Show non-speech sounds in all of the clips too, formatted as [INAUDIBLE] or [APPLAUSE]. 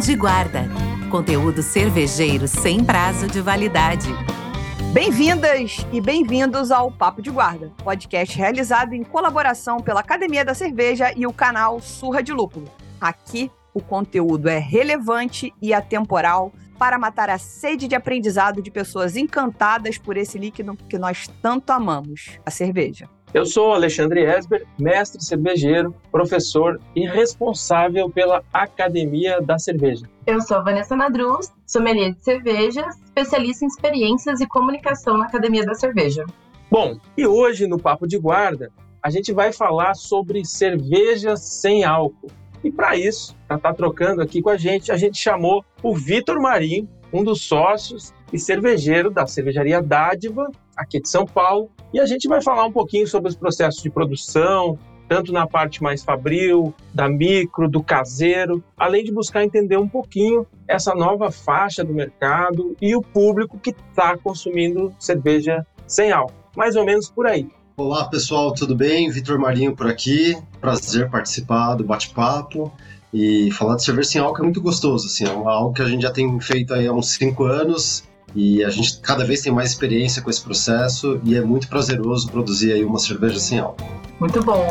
de Guarda. Conteúdo cervejeiro sem prazo de validade. Bem-vindas e bem-vindos ao Papo de Guarda, podcast realizado em colaboração pela Academia da Cerveja e o canal Surra de Lúpulo. Aqui, o conteúdo é relevante e atemporal para matar a sede de aprendizado de pessoas encantadas por esse líquido que nós tanto amamos, a cerveja. Eu sou Alexandre Esber, mestre cervejeiro, professor e responsável pela Academia da Cerveja. Eu sou Vanessa Madruz, sommelier de cervejas, especialista em experiências e comunicação na Academia da Cerveja. Bom, e hoje no Papo de Guarda, a gente vai falar sobre cervejas sem álcool. E para isso, para estar tá trocando aqui com a gente, a gente chamou o Vitor Marinho, um dos sócios e cervejeiro da cervejaria Dádiva, aqui de São Paulo, e a gente vai falar um pouquinho sobre os processos de produção, tanto na parte mais fabril, da micro, do caseiro, além de buscar entender um pouquinho essa nova faixa do mercado e o público que está consumindo cerveja sem álcool. Mais ou menos por aí. Olá pessoal, tudo bem? Vitor Marinho por aqui. Prazer participar do bate-papo. E falar de cerveja sem álcool é muito gostoso, assim, é algo que a gente já tem feito há uns cinco anos e a gente cada vez tem mais experiência com esse processo e é muito prazeroso produzir aí uma cerveja sem álcool. Muito bom.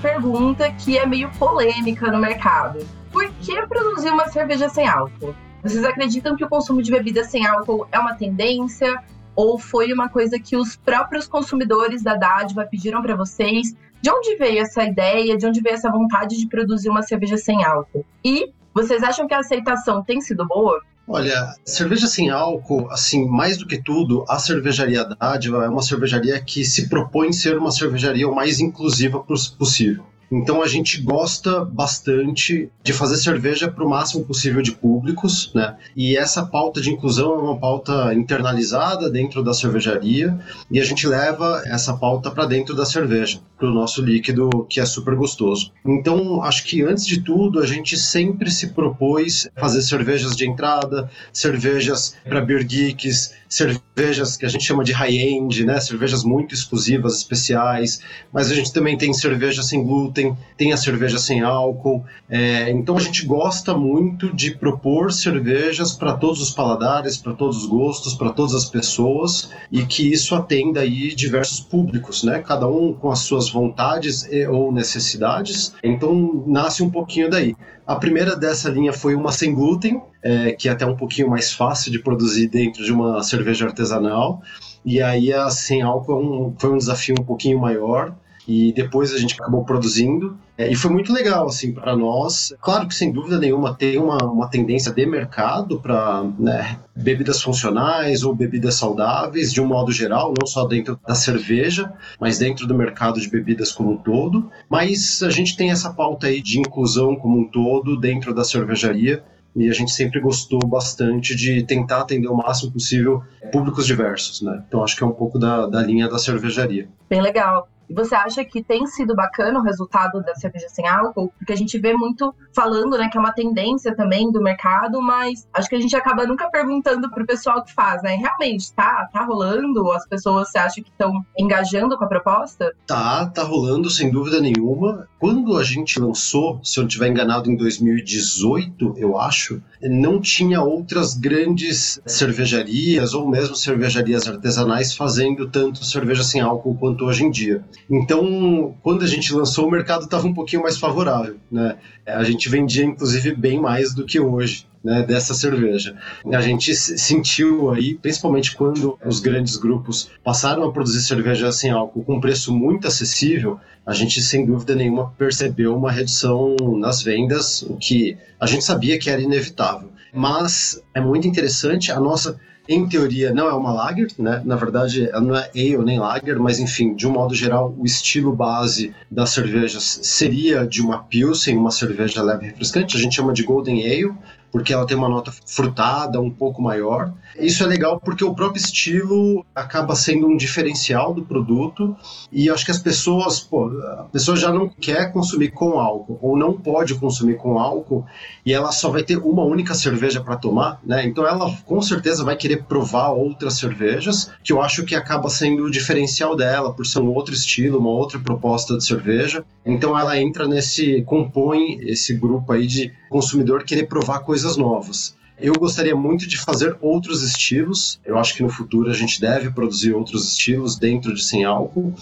Pergunta que é meio polêmica no mercado. Por que produzir uma cerveja sem álcool? Vocês acreditam que o consumo de bebidas sem álcool é uma tendência? Ou foi uma coisa que os próprios consumidores da dádiva pediram para vocês? De onde veio essa ideia? De onde veio essa vontade de produzir uma cerveja sem álcool? E vocês acham que a aceitação tem sido boa? Olha, cerveja sem álcool, assim, mais do que tudo, a cervejaria Dádiva é uma cervejaria que se propõe ser uma cervejaria o mais inclusiva possível. Então a gente gosta bastante de fazer cerveja para o máximo possível de públicos, né? E essa pauta de inclusão é uma pauta internalizada dentro da cervejaria e a gente leva essa pauta para dentro da cerveja, para o nosso líquido que é super gostoso. Então acho que antes de tudo a gente sempre se propôs fazer cervejas de entrada, cervejas para beer geeks, cervejas que a gente chama de high-end, né? Cervejas muito exclusivas, especiais. Mas a gente também tem cerveja sem glúten, tem a cerveja sem álcool. É, então a gente gosta muito de propor cervejas para todos os paladares, para todos os gostos, para todas as pessoas e que isso atenda aí diversos públicos, né? Cada um com as suas vontades e, ou necessidades. Então nasce um pouquinho daí. A primeira dessa linha foi uma sem glúten, é, que é até um pouquinho mais fácil de produzir dentro de uma cerveja artesanal. E aí a sem álcool é um, foi um desafio um pouquinho maior e depois a gente acabou produzindo. É, e foi muito legal, assim, para nós. Claro que, sem dúvida nenhuma, tem uma, uma tendência de mercado para né, bebidas funcionais ou bebidas saudáveis, de um modo geral, não só dentro da cerveja, mas dentro do mercado de bebidas como um todo. Mas a gente tem essa pauta aí de inclusão como um todo dentro da cervejaria e a gente sempre gostou bastante de tentar atender o máximo possível públicos diversos, né? Então acho que é um pouco da, da linha da cervejaria. Bem legal. E você acha que tem sido bacana o resultado da cerveja sem álcool? Porque a gente vê muito falando, né, que é uma tendência também do mercado, mas acho que a gente acaba nunca perguntando pro pessoal que faz, né? Realmente, tá, tá rolando? As pessoas, você acha que estão engajando com a proposta? Tá, tá rolando, sem dúvida nenhuma. Quando a gente lançou, se eu não estiver enganado, em 2018, eu acho, não tinha outras grandes cervejarias ou mesmo cervejarias artesanais fazendo tanto cerveja sem álcool quanto hoje em dia. Então, quando a gente lançou, o mercado estava um pouquinho mais favorável, né? A gente vendia, inclusive, bem mais do que hoje. Né, dessa cerveja. A gente sentiu aí, principalmente quando os grandes grupos passaram a produzir cerveja sem álcool com preço muito acessível, a gente sem dúvida nenhuma percebeu uma redução nas vendas, o que a gente sabia que era inevitável. Mas é muito interessante a nossa em teoria não é uma lager, né? Na verdade, ela não é ale nem lager, mas enfim, de um modo geral, o estilo base das cervejas seria de uma pilsen, uma cerveja leve refrescante, a gente chama de golden ale, porque ela tem uma nota frutada um pouco maior. Isso é legal porque o próprio estilo acaba sendo um diferencial do produto e acho que as pessoas, pô, a pessoa já não quer consumir com álcool ou não pode consumir com álcool e ela só vai ter uma única cerveja para tomar, né? Então ela com certeza vai querer provar outras cervejas, que eu acho que acaba sendo o diferencial dela por ser um outro estilo, uma outra proposta de cerveja. Então ela entra nesse compõe esse grupo aí de consumidor querer provar coisas novas. Eu gostaria muito de fazer outros estilos. Eu acho que no futuro a gente deve produzir outros estilos dentro de sem álcool,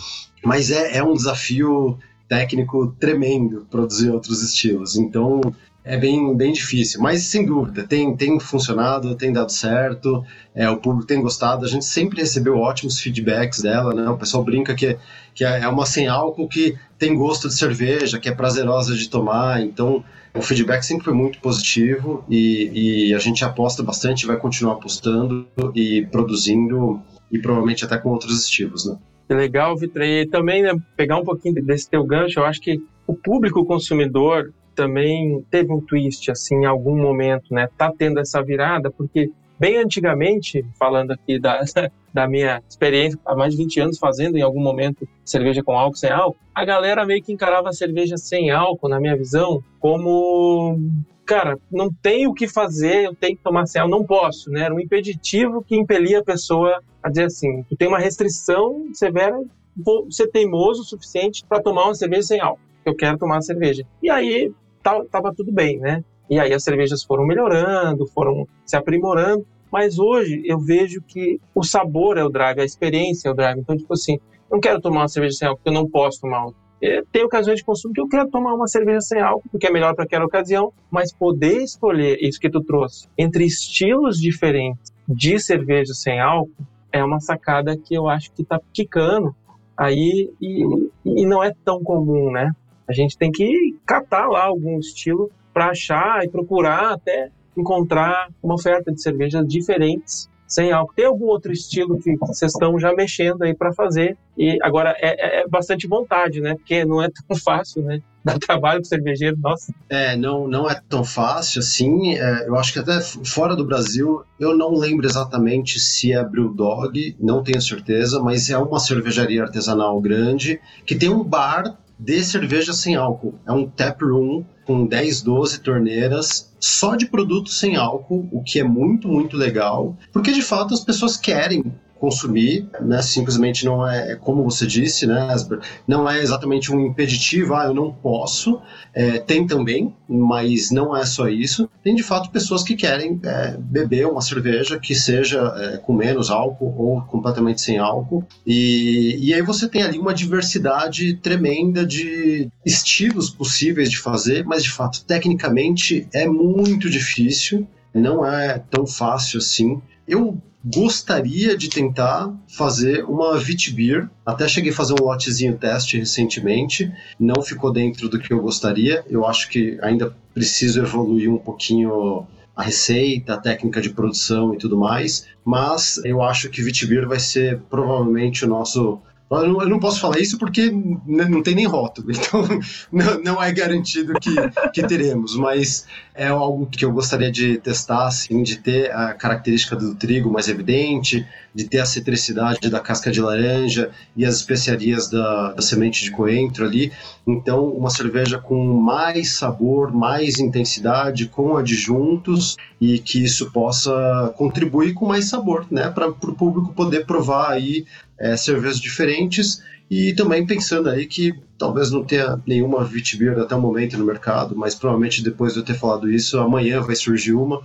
mas é, é um desafio técnico tremendo produzir outros estilos. Então é bem, bem difícil, mas sem dúvida, tem, tem funcionado, tem dado certo, é, o público tem gostado, a gente sempre recebeu ótimos feedbacks dela, né? O pessoal brinca que, que é uma sem álcool que tem gosto de cerveja, que é prazerosa de tomar, então o feedback sempre foi muito positivo e, e a gente aposta bastante, vai continuar apostando e produzindo e provavelmente até com outros estilos, né? Que legal, Vitor. E também, né, pegar um pouquinho desse teu gancho, eu acho que o público consumidor também teve um twist, assim, em algum momento, né? Tá tendo essa virada, porque bem antigamente, falando aqui da, [LAUGHS] da minha experiência, há mais de 20 anos fazendo em algum momento cerveja com álcool, sem álcool, a galera meio que encarava a cerveja sem álcool, na minha visão, como cara, não tem o que fazer, eu tenho que tomar sem álcool, não posso, né? Era um impeditivo que impelia a pessoa a dizer assim, tu tem uma restrição severa, vou ser teimoso o suficiente para tomar uma cerveja sem álcool, eu quero tomar cerveja. E aí tava tudo bem, né? E aí as cervejas foram melhorando, foram se aprimorando, mas hoje eu vejo que o sabor é o drive, a experiência é o drive. Então, tipo assim, não quero tomar uma cerveja sem álcool porque eu não posso tomar álcool. Tem ocasiões de consumo que eu quero tomar uma cerveja sem álcool, porque é melhor para aquela ocasião, mas poder escolher isso que tu trouxe entre estilos diferentes de cerveja sem álcool é uma sacada que eu acho que está quicando aí e, e não é tão comum, né? A gente tem que catar lá algum estilo para achar e procurar até encontrar uma oferta de cervejas diferentes sem álcool. Tem algum outro estilo que vocês estão já mexendo aí para fazer? E agora é, é, é, bastante vontade, né? Porque não é [LAUGHS] tão fácil, né? Dá trabalho pro cervejeiro, nossa. É, não, não é tão fácil assim. É, eu acho que até fora do Brasil, eu não lembro exatamente se é Brewdog, não tenho certeza, mas é uma cervejaria artesanal grande que tem um bar de cerveja sem álcool. É um tap room com 10, 12 torneiras só de produtos sem álcool, o que é muito, muito legal, porque de fato as pessoas querem consumir, né? Simplesmente não é, é, como você disse, né? Não é exatamente um impeditivo, ah, eu não posso. É, tem também, mas não é só isso. Tem de fato pessoas que querem é, beber uma cerveja que seja é, com menos álcool ou completamente sem álcool. E, e aí você tem ali uma diversidade tremenda de estilos possíveis de fazer, mas de fato, tecnicamente é muito difícil. Não é tão fácil assim. Eu gostaria de tentar fazer uma Vitibir. Até cheguei a fazer um lotezinho teste recentemente, não ficou dentro do que eu gostaria. Eu acho que ainda preciso evoluir um pouquinho a receita, a técnica de produção e tudo mais, mas eu acho que Vitibir vai ser provavelmente o nosso eu não, posso falar isso porque não tem nem rótulo, [LAUGHS] então não, é garantido que, que teremos, mas é algo que eu gostaria de testar, assim, de ter a característica do trigo mais evidente, de ter a citricidade da casca de laranja e as especiarias da, da semente de coentro ali. Então, uma cerveja com mais sabor, mais intensidade, com adjuntos e que isso possa contribuir com mais sabor, né, para o público poder provar aí é, cervejas diferentes e também pensando aí que talvez não tenha nenhuma Vitibir até o momento no mercado, mas provavelmente depois de eu ter falado isso, amanhã vai surgir uma.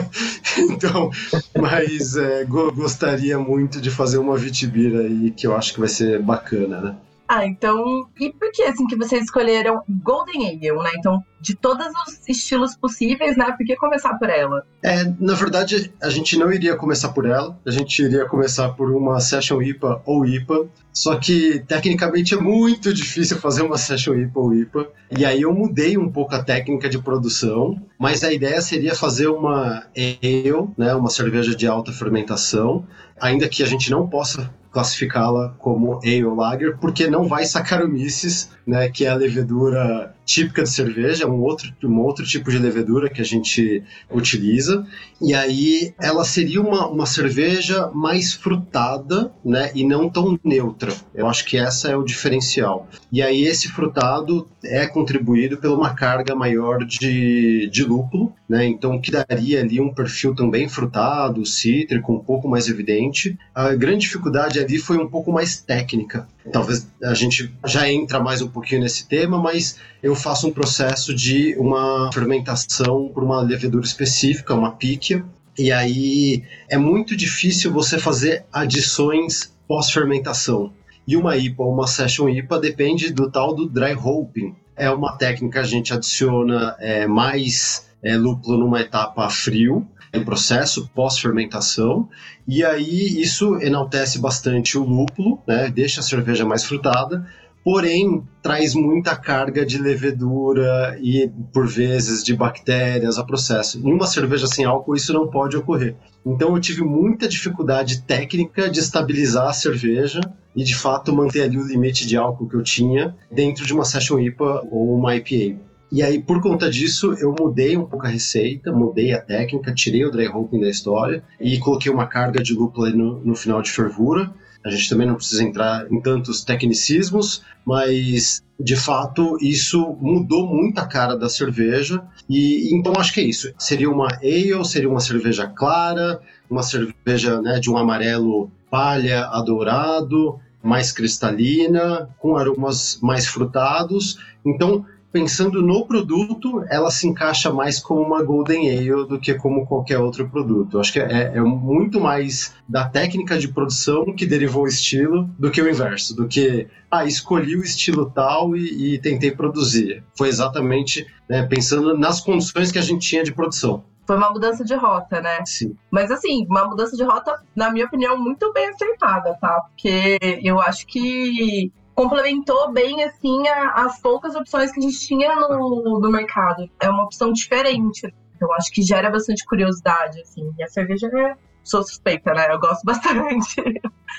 [LAUGHS] então, mas é, gostaria muito de fazer uma Vitibir aí que eu acho que vai ser bacana, né? Ah, então. E por que assim que vocês escolheram Golden Ale, né? Então, de todos os estilos possíveis, né? Por que começar por ela? É, na verdade, a gente não iria começar por ela. A gente iria começar por uma Session IPA ou IPA. Só que, tecnicamente, é muito difícil fazer uma Session IPA ou IPA. E aí eu mudei um pouco a técnica de produção. Mas a ideia seria fazer uma ale, né? Uma cerveja de alta fermentação. Ainda que a gente não possa classificá-la como ale lager, porque não vai Saccharomyces, né, que é a levedura típica de cerveja, um outro, um outro tipo de levedura que a gente utiliza. E aí ela seria uma, uma cerveja mais frutada, né, e não tão neutra. Eu acho que essa é o diferencial. E aí esse frutado é contribuído por uma carga maior de, de lúpulo, né, então que daria ali um perfil também frutado, cítrico, um pouco mais evidente. A grande dificuldade ali foi um pouco mais técnica. Talvez a gente já entra mais um pouquinho nesse tema, mas eu faço um processo de uma fermentação por uma levedura específica, uma píquia, e aí é muito difícil você fazer adições pós-fermentação. E uma IPA ou uma Session IPA depende do tal do dry hopping. É uma técnica que a gente adiciona é, mais é, lúpulo numa etapa frio, em processo pós-fermentação, e aí isso enaltece bastante o lúpulo, né, deixa a cerveja mais frutada, porém traz muita carga de levedura e, por vezes, de bactérias a processo. Em uma cerveja sem álcool, isso não pode ocorrer. Então, eu tive muita dificuldade técnica de estabilizar a cerveja e, de fato, manter ali o limite de álcool que eu tinha dentro de uma Session IPA ou uma IPA. E aí, por conta disso, eu mudei um pouco a receita, mudei a técnica, tirei o dry hopping da história e coloquei uma carga de lúpulo no, no final de fervura. A gente também não precisa entrar em tantos tecnicismos, mas de fato isso mudou muito a cara da cerveja. E então acho que é isso. Seria uma ale, seria uma cerveja clara, uma cerveja né, de um amarelo palha a dourado, mais cristalina, com aromas mais frutados. Então pensando no produto, ela se encaixa mais como uma Golden Ale do que como qualquer outro produto. Eu acho que é, é, muito mais da técnica de produção que derivou o estilo do que o inverso, do que, ah, escolhi o estilo tal e, e tentei produzir. Foi exatamente né, pensando nas condições que a gente tinha de produção. Foi uma mudança de rota, né? Sim. Mas assim, uma mudança de rota, na minha opinião, muito bem acertada, tá? Porque eu acho que complementou bem assim a, as poucas opções que a gente tinha no, no mercado. É uma opção diferente. Eu acho que gera bastante curiosidade, assim. E a cerveja é. Sou suspeita, né? Eu gosto [LAUGHS] bastante.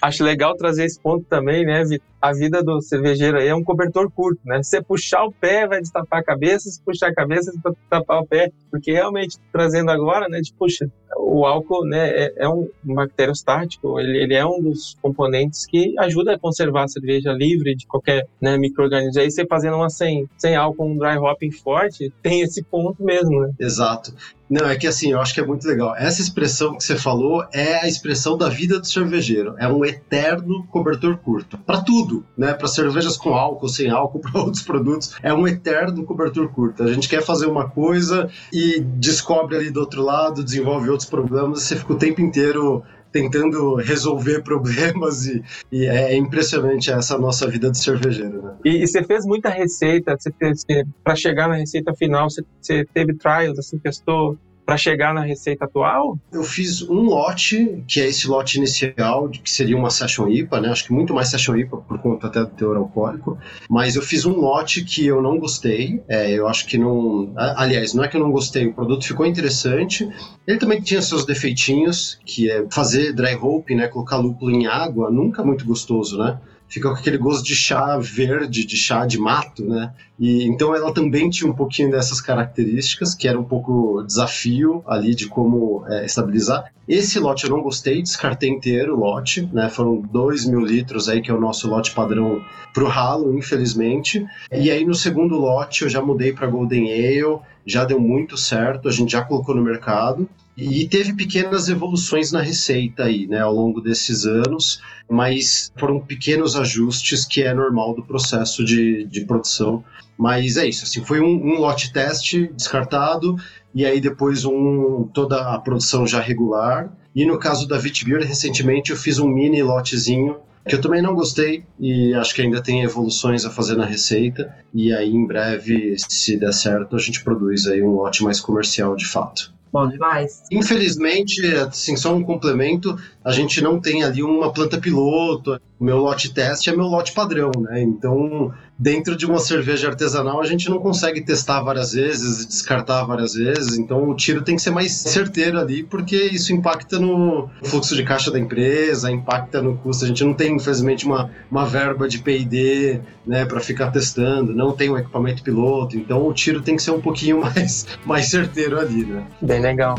Acho legal trazer esse ponto também, né, Vitor? A vida do cervejeiro aí é um cobertor curto, né? Se você puxar o pé, vai destapar a cabeça, se puxar a cabeça, vai destapar o pé. Porque realmente, trazendo agora, né, de, puxa, o álcool, né, é, é um bacteriostático, ele, ele é um dos componentes que ajuda a conservar a cerveja livre de qualquer né, microorganismo. Aí você fazendo uma sem, sem álcool, um dry hopping forte, tem esse ponto mesmo, né? Exato. Não, é que assim, eu acho que é muito legal. Essa expressão que você falou é a expressão da vida do cervejeiro. É um eterno cobertor curto. Para tudo, né? Para cervejas com álcool, sem álcool, [LAUGHS] para outros produtos, é um eterno cobertor curto. A gente quer fazer uma coisa e descobre ali do outro lado, desenvolve outros problemas, e você fica o tempo inteiro tentando resolver [LAUGHS] problemas e, e, é impressionante essa nossa vida de cervejeiro, né? E, você fez muita receita, para chegar na receita final, você, você teve trials, assim, testou para chegar na receita atual? Eu fiz um lote, que é esse lote inicial, que seria uma Session IPA, né? Acho que muito mais Session IPA por conta até do teor alcoólico. Mas eu fiz um lote que eu não gostei. É, eu acho que não. Aliás, não é que eu não gostei, o produto ficou interessante. Ele também tinha seus defeitinhos, que é fazer dry hopping, né? Colocar lúpulo em água, nunca muito gostoso, né? Fica com aquele gosto de chá verde, de chá de mato, né? E então ela também tinha um pouquinho dessas características, que era um pouco desafio ali de como é, estabilizar. Esse lote eu não gostei, descartei inteiro o lote, né? Foram 2 mil litros aí, que é o nosso lote padrão pro ralo, infelizmente. E aí no segundo lote eu já mudei para Golden Ale, já deu muito certo, a gente já colocou no mercado. E teve pequenas evoluções na receita aí, né, ao longo desses anos, mas foram pequenos ajustes que é normal do processo de, de produção. Mas é isso, assim, foi um, um lote teste descartado e aí depois um, toda a produção já regular. E no caso da Vitbeer, recentemente eu fiz um mini lotezinho que eu também não gostei e acho que ainda tem evoluções a fazer na receita. E aí, em breve, se der certo, a gente produz aí um lote mais comercial de fato. Bom demais. Infelizmente, assim, só um complemento, a gente não tem ali uma planta piloto. O meu lote teste é meu lote padrão, né? Então, dentro de uma cerveja artesanal, a gente não consegue testar várias vezes, descartar várias vezes. Então, o tiro tem que ser mais certeiro ali, porque isso impacta no fluxo de caixa da empresa, impacta no custo. A gente não tem, infelizmente, uma, uma verba de P&D, né, para ficar testando, não tem um equipamento piloto. Então, o tiro tem que ser um pouquinho [LAUGHS] mais, mais certeiro ali, né? Bem legal.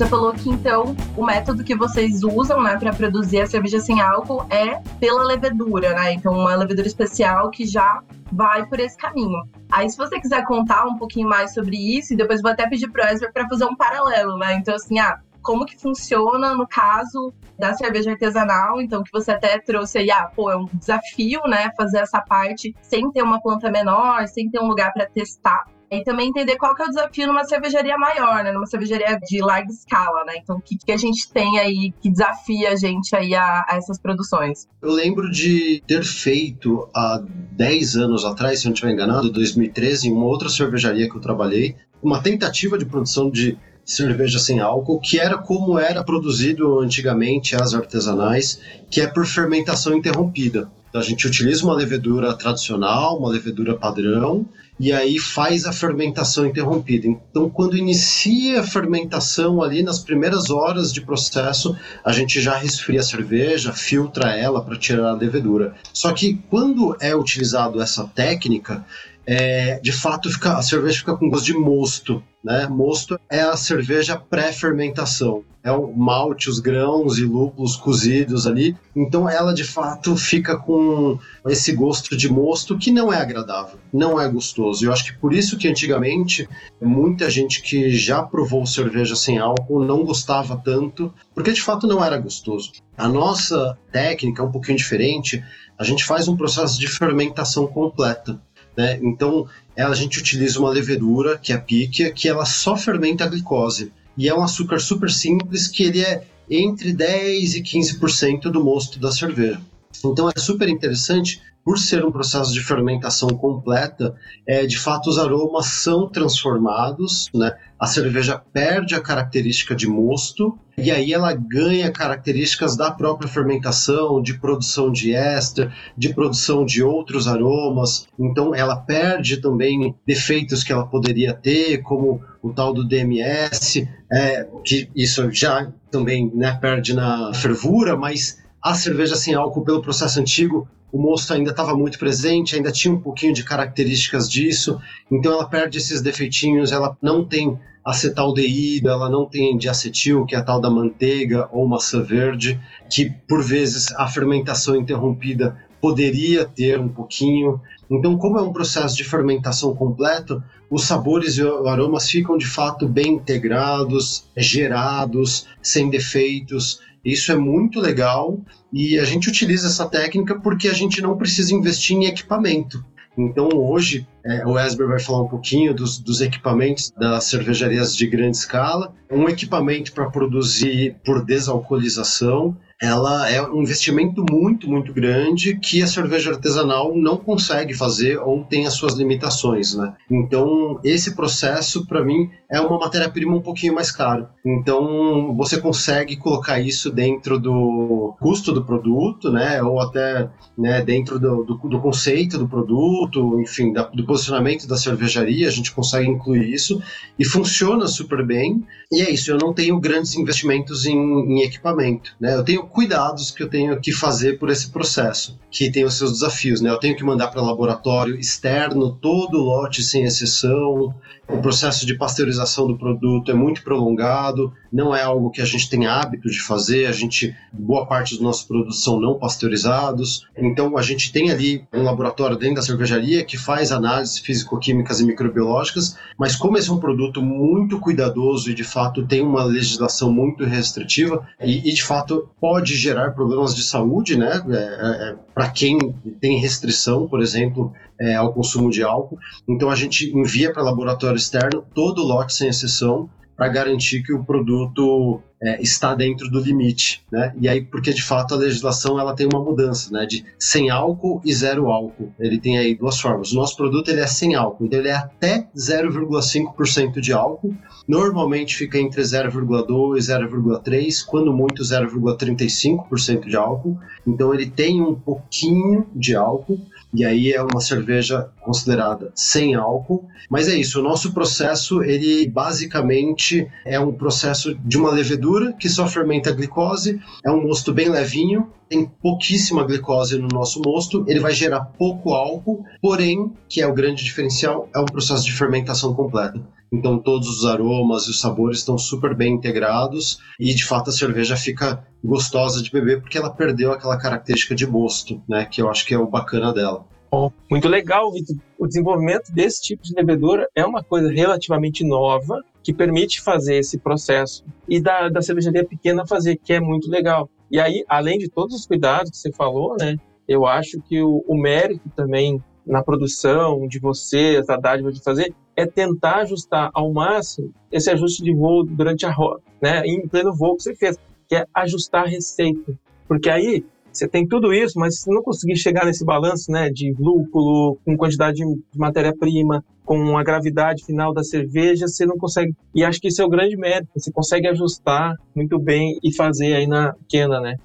Você falou que então o método que vocês usam, né, para produzir a cerveja sem álcool é pela levedura, né? Então uma levedura especial que já vai por esse caminho. Aí se você quiser contar um pouquinho mais sobre isso, e depois vou até pedir pro Esber para fazer um paralelo, né? Então assim, ah, como que funciona no caso da cerveja artesanal, então que você até trouxe aí, ah, pô, é um desafio, né, fazer essa parte sem ter uma planta menor, sem ter um lugar para testar. E também entender qual que é o desafio numa cervejaria maior, né? Numa cervejaria de larga escala, né? Então, o que, que a gente tem aí que desafia a gente aí a, a essas produções? Eu lembro de ter feito há 10 anos atrás, se eu não estiver enganado, 2013, em uma outra cervejaria que eu trabalhei, uma tentativa de produção de cerveja sem álcool, que era como era produzido antigamente as artesanais, que é por fermentação interrompida. Então, a gente utiliza uma levedura tradicional, uma levedura padrão, e aí faz a fermentação interrompida. Então, quando inicia a fermentação ali nas primeiras horas de processo, a gente já resfria a cerveja, filtra ela para tirar a levedura. Só que quando é utilizado essa técnica, é, de fato fica, a cerveja fica com gosto de mosto. Né? Mosto é a cerveja pré-fermentação. É o malte, os grãos e lúpulos cozidos ali. Então ela de fato fica com esse gosto de mosto que não é agradável, não é gostoso. Eu acho que por isso que antigamente muita gente que já provou cerveja sem álcool não gostava tanto, porque de fato não era gostoso. A nossa técnica é um pouquinho diferente. A gente faz um processo de fermentação completa. Né? Então, a gente utiliza uma levedura, que é a píquia, que ela só fermenta a glicose. E é um açúcar super simples, que ele é entre 10% e 15% do mosto da cerveja. Então é super interessante por ser um processo de fermentação completa, é, de fato os aromas são transformados, né? A cerveja perde a característica de mosto e aí ela ganha características da própria fermentação, de produção de éster, de produção de outros aromas. Então ela perde também defeitos que ela poderia ter, como o tal do DMS, é, que isso já também né, perde na fervura, mas a cerveja sem álcool pelo processo antigo o mosto ainda estava muito presente, ainda tinha um pouquinho de características disso, então ela perde esses defeitinhos, ela não tem acetaldeído, ela não tem diacetil, que é a tal da manteiga ou maçã verde, que por vezes a fermentação interrompida poderia ter um pouquinho. Então, como é um processo de fermentação completo, os sabores e aromas ficam de fato bem integrados, gerados, sem defeitos. Isso é muito legal e a gente utiliza essa técnica porque a gente não precisa investir em equipamento. Então hoje é, o Esber vai falar um pouquinho dos, dos, equipamentos das cervejarias de grande escala. Um equipamento para produzir por desalcoolização, ela é um investimento muito, muito grande que a cerveja artesanal não consegue fazer ou tem as suas limitações, né? Então, esse processo, para mim, é uma matéria-prima um pouquinho mais cara. Então, você consegue colocar isso dentro do custo do produto, né? Ou até né, dentro do, do, do conceito do produto, enfim, da, do posicionamento da cervejaria, a gente consegue incluir isso e funciona super bem. E é isso, eu não tenho grandes investimentos em, em equipamento, né? Eu tenho cuidados que eu tenho que fazer por esse processo, que tem os seus desafios, né? Eu tenho que mandar para laboratório externo todo o lote sem exceção, o processo de pasteurização do produto é muito prolongado, não é algo que a gente tem hábito de fazer, a gente, boa parte dos nossos produtos são não pasteurizados, então a gente tem ali um laboratório dentro da cervejaria que faz análises físico-químicas e microbiológicas, mas como esse é um produto muito cuidadoso e de fato tem uma legislação muito restritiva e, e de fato pode gerar problemas de saúde, né, é, é, é para quem tem restrição, por exemplo, é, ao consumo de álcool. Então a gente envia para laboratório externo todo o lote sem exceção para garantir que o produto é, está dentro do limite, né? E aí, porque de fato a legislação ela tem uma mudança, né? De sem álcool e zero álcool. Ele tem aí duas formas. O nosso produto ele é sem álcool, então ele é até 0,5% de álcool. Normalmente fica entre 0,2 e 0,3, quando muito 0,35% de álcool. Então ele tem um pouquinho de álcool e aí é uma cerveja considerada sem álcool. Mas é isso, o nosso processo, ele basicamente é um processo de uma levedura que só fermenta a glicose, é um mosto bem levinho, tem pouquíssima glicose no nosso mosto, ele vai gerar pouco álcool, porém, que é o grande diferencial, é um processo de fermentação completa. Então todos os aromas e os sabores estão super bem integrados e de fato a cerveja fica gostosa de beber porque ela perdeu aquela característica de mosto, né? Que eu acho que é o bacana dela. Oh, muito legal, Vitor. O desenvolvimento desse tipo de levedura é uma coisa relativamente nova que permite fazer esse processo e da, da cervejaria pequena fazer, que é muito legal. E aí, além de todos os cuidados que você falou, né? Eu acho que o, o mérito também na produção de vocês, da dádiva de fazer, é tentar ajustar ao máximo esse ajuste de voo durante a rota, né? Em pleno voo que você fez, que é ajustar a receita. Porque aí você tem tudo isso, mas se não conseguir chegar nesse balanço, né, de lúpulo, com quantidade de matéria-prima, com a gravidade final da cerveja, você não consegue. E acho que esse é o grande mérito. Você consegue ajustar muito bem e fazer aí na pequena, né?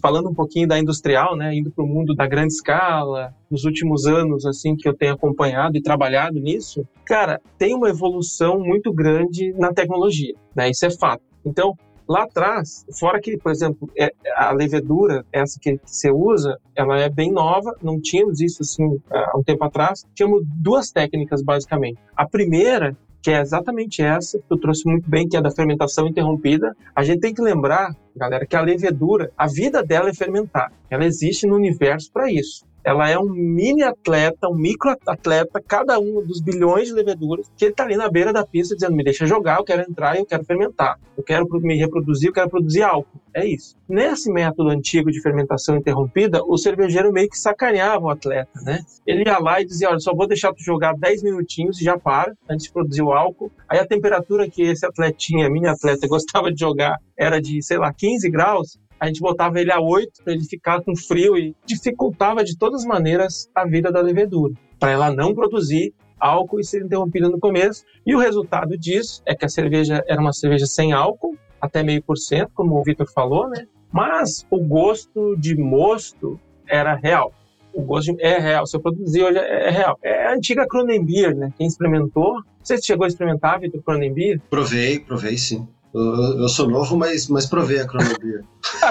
Falando um pouquinho da industrial, né, indo para o mundo da grande escala, nos últimos anos assim que eu tenho acompanhado e trabalhado nisso, cara, tem uma evolução muito grande na tecnologia, né? Isso é fato. Então, lá atrás, fora que, por exemplo, é, a levedura, essa que você usa, ela é bem nova, não tínhamos isso assim há um tempo atrás. Tínhamos duas técnicas basicamente. A primeira que é exatamente essa que eu trouxe muito bem, que é da fermentação interrompida. A gente tem que lembrar, galera, que a levedura, a vida dela é fermentar. Ela existe no universo para isso ela é um mini atleta, um micro atleta, cada um dos bilhões de leveduras, que ele está ali na beira da pista dizendo: me deixa jogar, eu quero entrar, eu quero fermentar, eu quero me reproduzir, eu quero produzir álcool. É isso. Nesse método antigo de fermentação interrompida, o cervejeiro meio que sacaneava o atleta, né? Ele ia lá e dizia: olha, só vou deixar tu jogar 10 minutinhos e já para, antes de produzir o álcool. Aí a temperatura que esse atletinha, minha atleta, [LAUGHS] gostava de jogar era de, sei lá, 15 graus a gente botava ele a 8 para ele ficar com frio e dificultava de todas as maneiras a vida da levedura, para ela não produzir álcool e ser interrompida no começo. E o resultado disso é que a cerveja era uma cerveja sem álcool, até meio por cento, como o Vitor falou, né? Mas o gosto de mosto era real. O gosto é real. Se eu produzir hoje é, é real. É a antiga Cronenbeer, né? Quem experimentou. Você chegou a experimentar, Vitor, Cronenbeer? Provei, provei sim. Eu, eu sou novo, mas, mas provei a cronologia.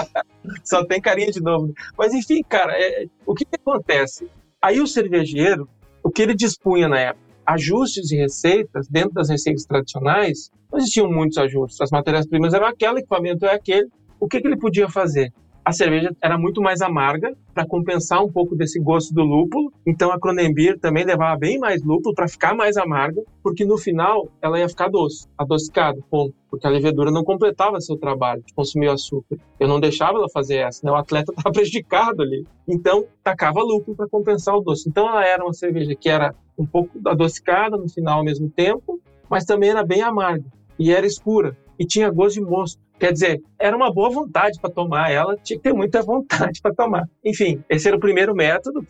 [LAUGHS] Só tem carinha de novo. Mas enfim, cara, é, o que, que acontece? Aí o cervejeiro, o que ele dispunha na época? Ajustes de receitas, dentro das receitas tradicionais, não existiam muitos ajustes. As matérias-primas eram aquela, equipamento é aquele. O que, que ele podia fazer? A cerveja era muito mais amarga para compensar um pouco desse gosto do lúpulo. Então a Cronenbeer também levava bem mais lúpulo para ficar mais amarga, porque no final ela ia ficar doce, adocicada, ponto. Porque a levedura não completava seu trabalho de consumir o açúcar. Eu não deixava ela fazer essa, né? o atleta [LAUGHS] estava prejudicado ali. Então tacava lúpulo para compensar o doce. Então ela era uma cerveja que era um pouco adocicada no final ao mesmo tempo, mas também era bem amarga e era escura e tinha gosto de mosto. Quer dizer, era uma boa vontade para tomar ela, tinha que ter muita vontade para tomar. Enfim, esse era o primeiro método,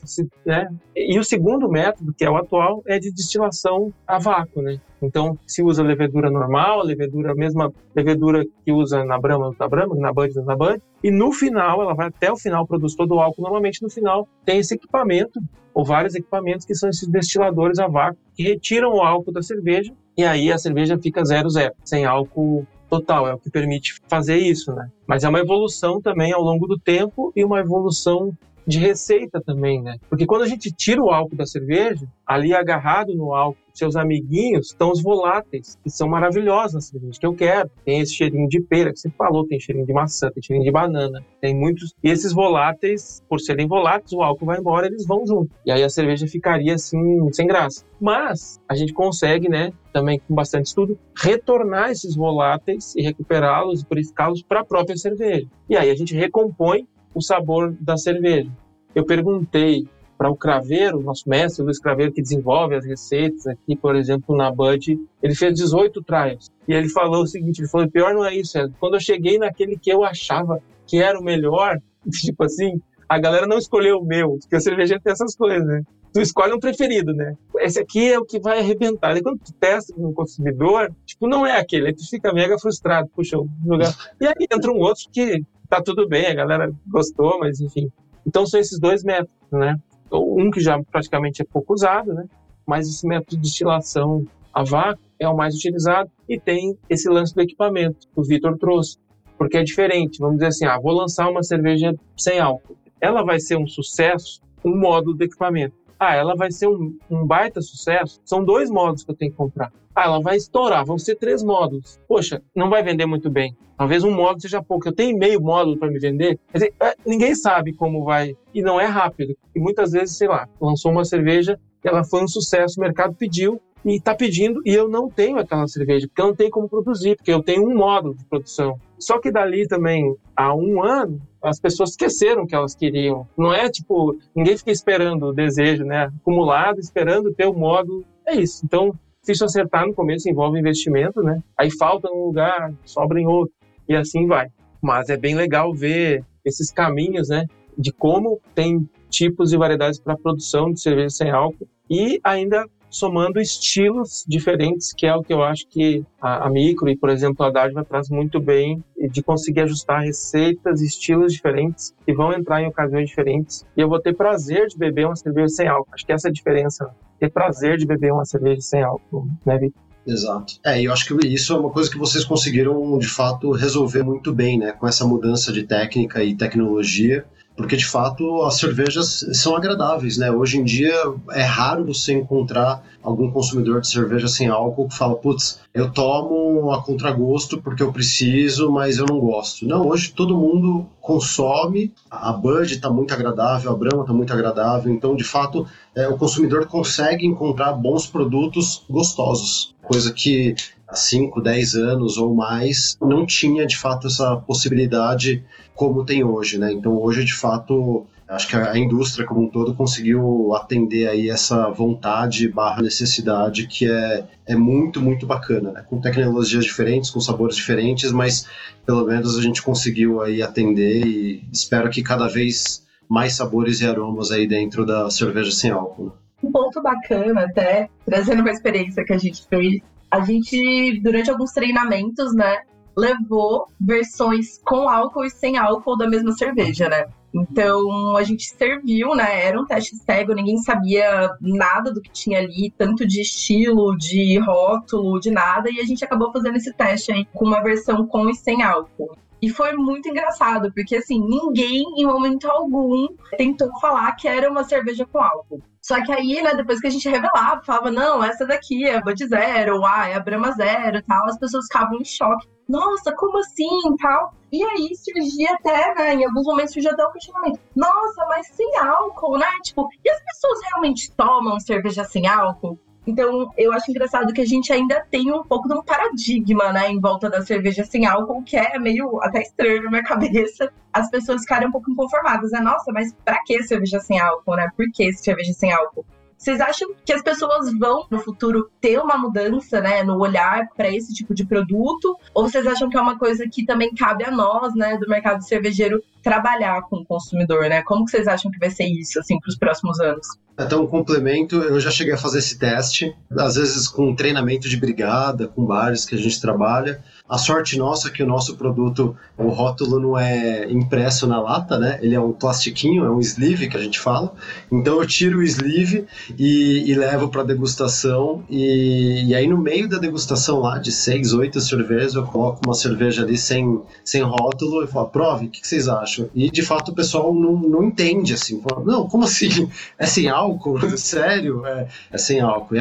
né? E o segundo método, que é o atual, é de destilação a vácuo, né? Então, se usa levedura normal, levedura, a mesma levedura que usa na Brahma, na Brahma, na Bud, na Bud, e no final, ela vai até o final, produz todo o álcool. Normalmente, no final, tem esse equipamento, ou vários equipamentos, que são esses destiladores a vácuo, que retiram o álcool da cerveja, e aí a cerveja fica zero zero, sem álcool total, é o que permite fazer isso, né? Mas é uma evolução também ao longo do tempo e uma evolução de receita também, né? Porque quando a gente tira o álcool da cerveja, ali agarrado no álcool, seus amiguinhos, estão os voláteis, que são maravilhosos na cerveja, que eu quero. Tem esse cheirinho de pera que você falou, tem cheirinho de maçã, tem cheirinho de banana, tem muitos. E esses voláteis, por serem voláteis, o álcool vai embora, eles vão junto. E aí a cerveja ficaria assim, sem graça. Mas a gente consegue, né, também com bastante estudo, retornar esses voláteis e recuperá-los e purificá-los para a própria cerveja. E aí a gente recompõe o sabor da cerveja. Eu perguntei para o Craveiro, nosso mestre Luiz Craveiro, que desenvolve as receitas aqui, por exemplo, na Bud, ele fez 18 trials. E ele falou o seguinte, ele falou, pior não é isso, é quando eu cheguei naquele que eu achava que era o melhor, [LAUGHS] tipo assim, a galera não escolheu o meu, porque o cervejeiro tem essas coisas, né? Tu escolhe um preferido, né? Esse aqui é o que vai arrebentar. E quando tu testa com um consumidor, tipo, não é aquele. Aí tu fica mega frustrado. Puxa, eu jogar. E aí entra um outro que tá tudo bem, a galera gostou, mas enfim. Então são esses dois métodos, né? Um que já praticamente é pouco usado, né? Mas esse método de destilação a vácuo é o mais utilizado e tem esse lance do equipamento que o Vitor trouxe, porque é diferente. Vamos dizer assim, ah, vou lançar uma cerveja sem álcool ela vai ser um sucesso, um módulo de equipamento. Ah, ela vai ser um, um, baita sucesso. São dois módulos que eu tenho que comprar. Ah, ela vai estourar, vão ser três módulos. Poxa, não vai vender muito bem. Talvez um módulo seja pouco. Eu tenho meio módulo para me vender. Quer dizer, é, ninguém sabe como vai. E não é rápido. E muitas vezes, sei lá, lançou uma cerveja, ela foi um sucesso, o mercado pediu, e está pedindo e eu não tenho aquela cerveja, porque eu não tenho como produzir, porque eu tenho um módulo de produção. Só que dali também, há um ano, as pessoas esqueceram que elas queriam. Não é tipo, ninguém fica esperando o desejo, né? Acumulado, esperando ter o módulo. É isso. Então, se acertar no começo envolve investimento, né? Aí falta um lugar, sobra em outro. E assim vai. Mas é bem legal ver esses caminhos, né? De como tem tipos e variedades para produção de cerveja sem álcool e ainda somando estilos diferentes, que é o que eu acho que a, a micro e, por exemplo, a Dádiva traz muito bem de conseguir ajustar receitas, estilos diferentes que vão entrar em ocasiões diferentes. E eu vou ter prazer de beber uma cerveja sem álcool. Acho que essa é a diferença. Ter prazer de beber uma cerveja sem álcool, né, Vitor? Exato. É, e eu acho que isso é uma coisa que vocês conseguiram, de fato, resolver muito bem, né? Com essa mudança de técnica e tecnologia porque de fato as cervejas são agradáveis, né? Hoje em dia é raro você encontrar algum consumidor de cerveja sem álcool que fala, putz, eu tomo a contragosto porque eu preciso, mas eu não gosto. Não, hoje todo mundo consome, a Bud está muito agradável, a Brahma está muito agradável, então de fato é, o consumidor consegue encontrar bons produtos gostosos, coisa que há 5, 10 anos ou mais não tinha de fato essa possibilidade como tem hoje, né? Então hoje de fato acho que a indústria como um todo conseguiu atender aí essa vontade barra necessidade que é, é muito, muito bacana, né? Com tecnologias diferentes, com sabores diferentes, mas pelo menos a gente conseguiu aí atender e espero que cada vez mais sabores e aromas aí dentro da cerveja sem álcool. Né? Um ponto bacana até, trazendo uma experiência que a gente fez, a gente, durante alguns treinamentos, né, levou versões com álcool e sem álcool da mesma cerveja, né? Então a gente serviu, né? Era um teste cego, ninguém sabia nada do que tinha ali, tanto de estilo, de rótulo, de nada, e a gente acabou fazendo esse teste aí com uma versão com e sem álcool. E foi muito engraçado, porque assim, ninguém em momento algum tentou falar que era uma cerveja com álcool. Só que aí, né, depois que a gente revelava, falava, não, essa daqui é Bud Zero, ah, é a Brahma Zero tal, as pessoas ficavam em choque. Nossa, como assim tal? E aí surgia até, né, em alguns momentos surgia até o questionamento. Nossa, mas sem álcool, né? Tipo, e as pessoas realmente tomam cerveja sem álcool? Então, eu acho engraçado que a gente ainda tem um pouco de um paradigma, né, em volta da cerveja sem álcool, que é meio até estranho na minha [LAUGHS] cabeça. As pessoas ficarem um pouco inconformadas, né? Nossa, mas pra que cerveja sem álcool, né? Por que cerveja sem álcool? Vocês acham que as pessoas vão no futuro ter uma mudança, né, no olhar para esse tipo de produto? Ou vocês acham que é uma coisa que também cabe a nós, né, do mercado cervejeiro trabalhar com o consumidor, né? Como que vocês acham que vai ser isso assim para os próximos anos? Então, um complemento, eu já cheguei a fazer esse teste, às vezes com treinamento de brigada, com bares que a gente trabalha. A sorte nossa é que o nosso produto, o rótulo não é impresso na lata, né? Ele é um plastiquinho, é um sleeve que a gente fala. Então eu tiro o sleeve e, e levo para degustação. E, e, aí no meio da degustação lá de seis, oito cervejas, eu coloco uma cerveja ali sem, sem rótulo e falo, prove, o que, que, vocês acham? E de fato o pessoal não, não entende assim. Fala, não, como assim? É sem álcool? [LAUGHS] Sério? É, é sem álcool.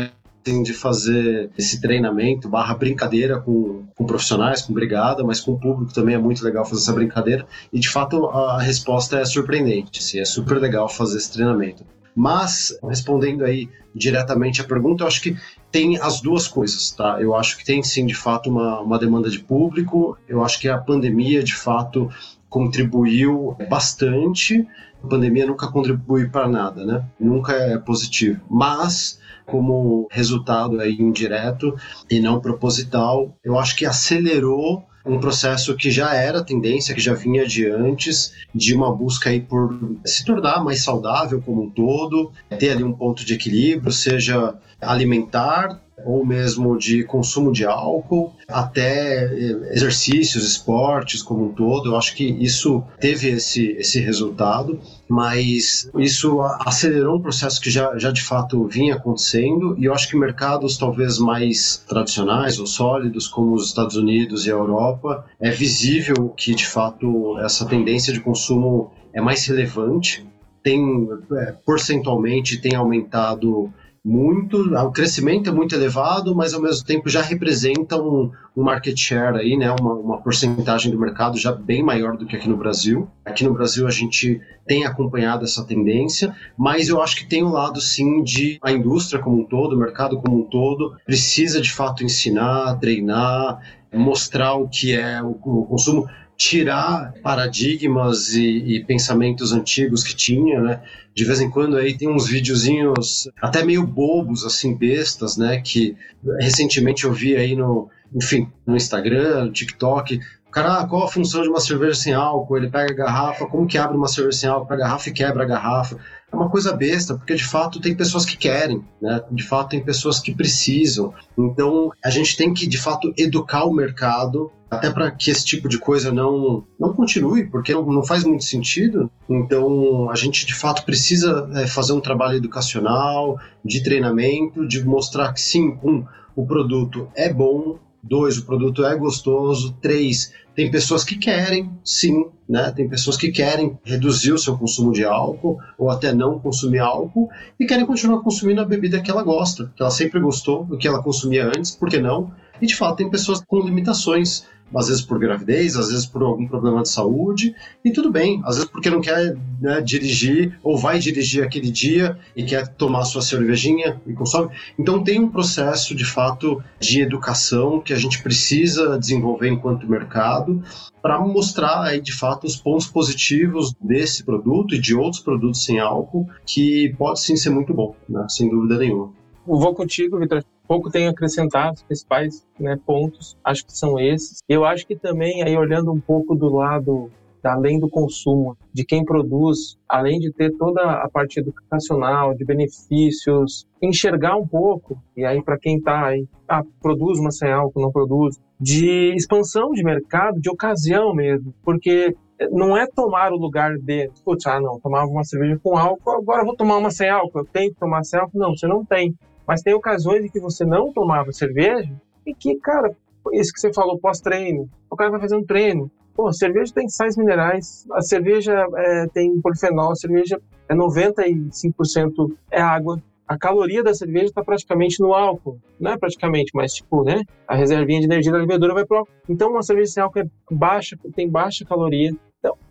É de fazer esse treinamento barra brincadeira com, com profissionais, com brigada, mas com o público também é muito legal fazer essa brincadeira. E de fato a resposta é surpreendente, assim, é super legal fazer esse treinamento. Mas, respondendo aí diretamente a pergunta, eu acho que tem as duas coisas, tá? Eu acho que tem sim, de fato, uma, uma demanda de público. Eu acho que a pandemia, de fato, contribuiu bastante a pandemia nunca contribui para nada, né? Nunca é positivo. Mas como resultado aí indireto e não proposital, eu acho que acelerou um processo que já era tendência, que já vinha de antes, de uma busca aí por se tornar mais saudável como um todo, ter ali um ponto de equilíbrio, seja alimentar ou mesmo de consumo de álcool, até eh, exercícios, esportes como um todo. Eu acho que isso teve esse, esse resultado, mas isso acelerou um processo que já, já de fato vinha acontecendo, e eu acho que mercados talvez mais tradicionais ou sólidos, como os Estados Unidos e a Europa, é visível que de fato essa tendência de consumo é mais relevante. Tem, é, porcentualmente, tem aumentado muito, o crescimento é muito elevado, mas ao mesmo tempo já representa um, um market share aí, né, uma, uma porcentagem do mercado já bem maior do que aqui no Brasil. Aqui no Brasil a gente tem acompanhado essa tendência, mas eu acho que tem um lado sim de a indústria como um todo, o mercado como um todo, precisa de fato ensinar, treinar, mostrar o que é o, o consumo tirar paradigmas e, e, pensamentos antigos que tinha, né? De vez em quando aí tem uns videozinhos até meio bobos, assim, bestas, né? Que recentemente eu vi aí no, enfim, no Instagram, no TikTok, cara, ah, qual a função de uma cerveja sem álcool? Ele pega a garrafa, como que abre uma cerveja sem álcool para a garrafa e quebra a garrafa? É uma coisa besta, porque de fato tem pessoas que querem, né? De fato tem pessoas que precisam. Então a gente tem que de fato educar o mercado até para que esse tipo de coisa não, não continue, porque não, faz muito sentido. Então, a gente de fato precisa é, fazer um trabalho educacional, de treinamento, de mostrar que sim, um, o produto é bom, dois, o produto é gostoso, três, tem pessoas que querem, sim, né? Tem pessoas que querem reduzir o seu consumo de álcool ou até não consumir álcool e querem continuar consumindo a bebida que ela gosta, que ela sempre gostou, do que ela consumia antes, por que não? E de fato tem pessoas com limitações às vezes por gravidez, às vezes por algum problema de saúde, e tudo bem, às vezes porque não quer né, dirigir ou vai dirigir aquele dia e quer tomar sua cervejinha e consome. Então tem um processo de fato de educação que a gente precisa desenvolver enquanto mercado para mostrar aí de fato os pontos positivos desse produto e de outros produtos sem álcool que pode sim ser muito bom, né, sem dúvida nenhuma. Vou contigo, Vitor. Pouco tenho a acrescentar, os principais né, pontos, acho que são esses. Eu acho que também, aí olhando um pouco do lado além do consumo, de quem produz, além de ter toda a parte educacional, de benefícios, enxergar um pouco, e aí para quem está aí, ah, produz uma sem álcool, não produz, de expansão de mercado, de ocasião mesmo, porque não é tomar o lugar de, putz, ah não, tomava uma cerveja com álcool, agora vou tomar uma sem álcool, eu tenho que tomar sem álcool, não, você não tem. Mas tem ocasiões em que você não tomava cerveja e que, cara, isso que você falou pós-treino, o cara vai fazer um treino. Pô, cerveja tem sais minerais, a cerveja é, tem polifenol, a cerveja é 95% é água. A caloria da cerveja está praticamente no álcool. Não é praticamente, mas tipo, né? A reservinha de energia da levedura vai pro álcool. Então, uma cerveja sem álcool é baixa, tem baixa caloria,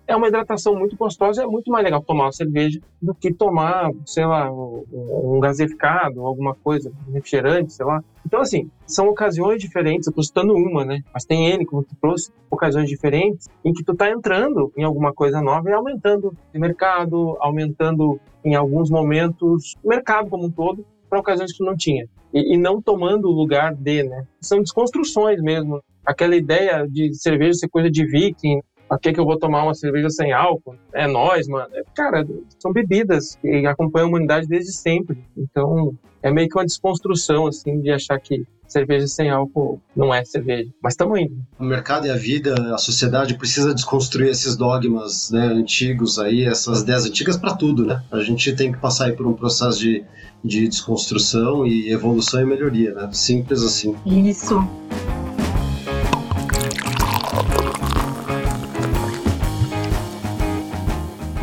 é uma hidratação muito gostosa é muito mais legal tomar uma cerveja do que tomar, sei lá, um, um gaseificado, alguma coisa, um refrigerante, sei lá. Então, assim, são ocasiões diferentes, eu tô citando uma, né? Mas tem N, como tu trouxe, ocasiões diferentes em que tu tá entrando em alguma coisa nova e aumentando o mercado, aumentando em alguns momentos o mercado como um todo para ocasiões que tu não tinha. E, e não tomando o lugar de, né? São desconstruções mesmo. Aquela ideia de cerveja ser coisa de viking, Pra que, que eu vou tomar uma cerveja sem álcool? É nós, mano. É, cara, são bebidas que acompanham a humanidade desde sempre. Então, é meio que uma desconstrução, assim, de achar que cerveja sem álcool não é cerveja. Mas estamos indo. O mercado e a vida, a sociedade precisa desconstruir esses dogmas né, antigos aí, essas ideias antigas para tudo, né? A gente tem que passar aí por um processo de, de desconstrução e evolução e melhoria, né? Simples assim. Isso.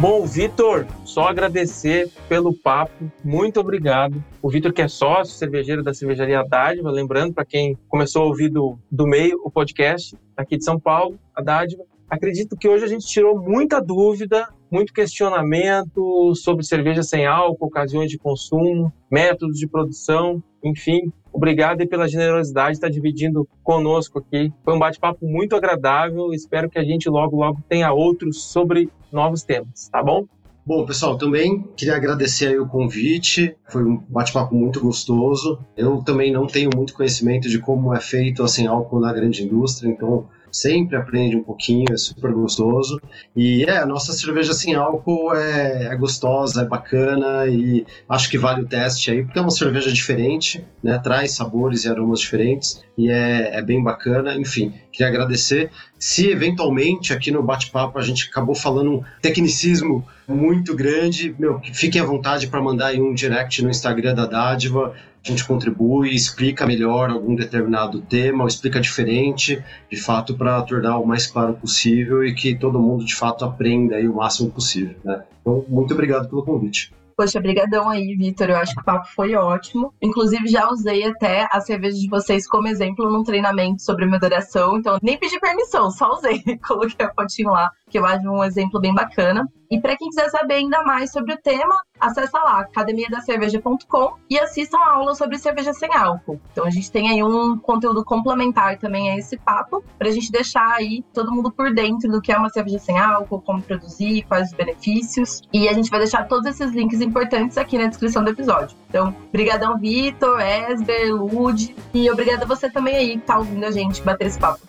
Bom, Vitor, só agradecer pelo papo. Muito obrigado. O Vitor, que é sócio cervejeiro da cervejaria Dádiva, lembrando para quem começou a ouvir do, do meio o podcast aqui de São Paulo, a Dádiva. Acredito que hoje a gente tirou muita dúvida, muito questionamento sobre cerveja sem álcool, ocasiões de consumo, métodos de produção, enfim. Obrigado pela generosidade de estar dividindo conosco aqui. Foi um bate-papo muito agradável. Espero que a gente logo, logo tenha outros sobre novos temas, tá bom? Bom, pessoal, também queria agradecer o convite. Foi um bate-papo muito gostoso. Eu também não tenho muito conhecimento de como é feito assim álcool na grande indústria, então sempre aprende um pouquinho, é super gostoso. E é, a nossa cerveja sem álcool é, é, gostosa, é bacana e acho que vale o teste aí, porque é uma cerveja diferente, né? Traz sabores e aromas diferentes e é, é bem bacana. Enfim, queria agradecer. Se eventualmente aqui no bate-papo a gente acabou falando um tecnicismo muito grande, meu, fiquem à vontade para mandar aí um direct no Instagram da Dádiva a gente contribui, explica melhor algum determinado tema, ou explica diferente, de fato, para tornar o mais claro possível e que todo mundo, de fato, aprenda aí o máximo possível. Né? Então, muito obrigado pelo convite. Poxa, brigadão aí, Vitor. Eu acho que o papo foi ótimo. Inclusive, já usei até a cerveja de vocês como exemplo num treinamento sobre moderação. Então, nem pedi permissão, só usei. [LAUGHS] Coloquei a fotinho lá, que eu acho um exemplo bem bacana. E para quem quiser saber ainda mais sobre o tema, acessa lá academiadacerveja.com e assistam a aula sobre cerveja sem álcool. Então a gente tem aí um conteúdo complementar também a esse papo, para a gente deixar aí todo mundo por dentro do que é uma cerveja sem álcool, como produzir, quais os benefícios. E a gente vai deixar todos esses links importantes aqui na descrição do episódio. Então, brigadão Vitor, Esber, Lud e obrigada você também aí que tá ouvindo a gente bater esse papo.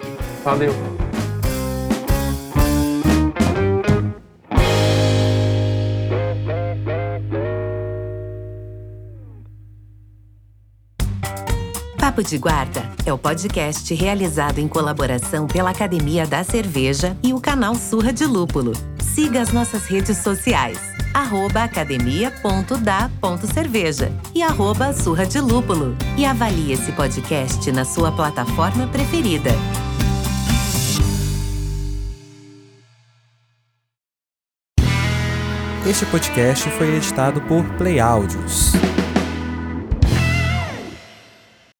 Valeu. Papo de Guarda é o podcast realizado em colaboração pela Academia da Cerveja e o canal Surra de Lúpulo. Siga as nossas redes sociais, arroba academia.da.cerveja e arroba Surra de Lúpulo. E avalie esse podcast na sua plataforma preferida. Este podcast foi editado por Play Áudios.